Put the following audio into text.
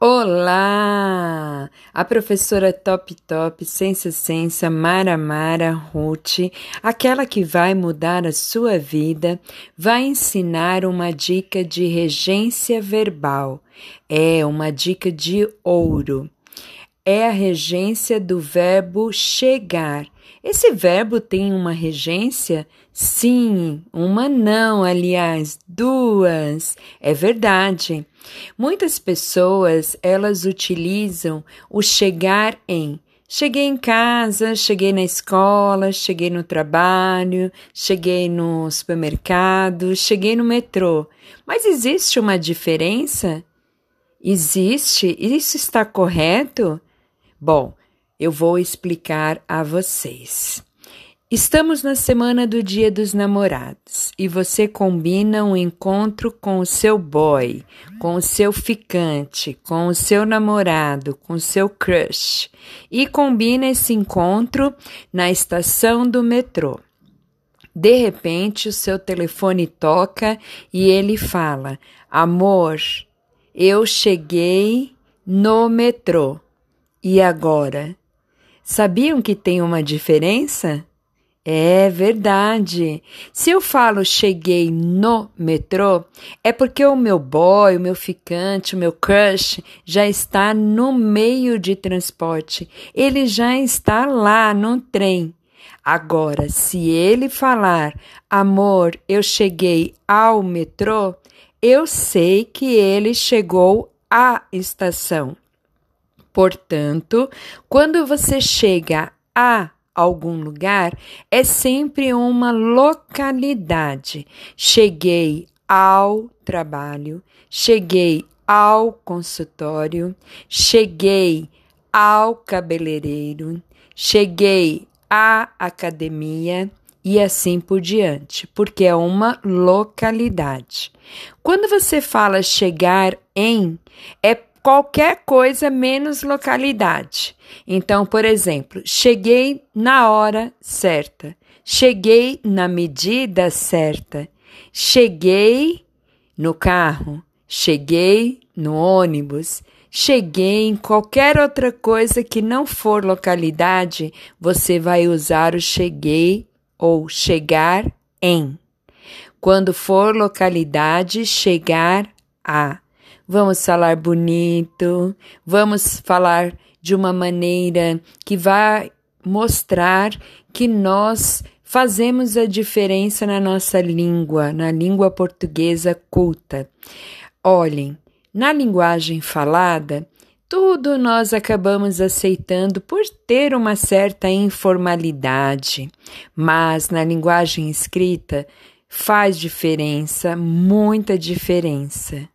Olá! A professora Top Top, Sensa Sensa, Mara Mara, Ruth, aquela que vai mudar a sua vida, vai ensinar uma dica de regência verbal. É uma dica de ouro. É a regência do verbo chegar. Esse verbo tem uma regência? Sim, uma não, aliás, duas. É verdade. Muitas pessoas, elas utilizam o chegar em Cheguei em casa, cheguei na escola, cheguei no trabalho, cheguei no supermercado, cheguei no metrô. Mas existe uma diferença? Existe? Isso está correto? Bom, eu vou explicar a vocês. Estamos na semana do Dia dos Namorados e você combina um encontro com o seu boy, com o seu ficante, com o seu namorado, com o seu crush e combina esse encontro na estação do metrô. De repente, o seu telefone toca e ele fala: Amor, eu cheguei no metrô. E agora? Sabiam que tem uma diferença? É verdade. Se eu falo cheguei no metrô, é porque o meu boy, o meu ficante, o meu crush já está no meio de transporte. Ele já está lá no trem. Agora, se ele falar, amor, eu cheguei ao metrô, eu sei que ele chegou à estação. Portanto, quando você chega a algum lugar, é sempre uma localidade. Cheguei ao trabalho, cheguei ao consultório, cheguei ao cabeleireiro, cheguei à academia e assim por diante, porque é uma localidade. Quando você fala chegar em, é qualquer coisa menos localidade. Então, por exemplo, cheguei na hora certa, cheguei na medida certa, cheguei no carro, cheguei no ônibus, cheguei em qualquer outra coisa que não for localidade, você vai usar o cheguei ou chegar em. Quando for localidade, chegar a. Vamos falar bonito, vamos falar de uma maneira que vai mostrar que nós fazemos a diferença na nossa língua, na língua portuguesa culta. Olhem, na linguagem falada, tudo nós acabamos aceitando por ter uma certa informalidade, mas na linguagem escrita faz diferença, muita diferença.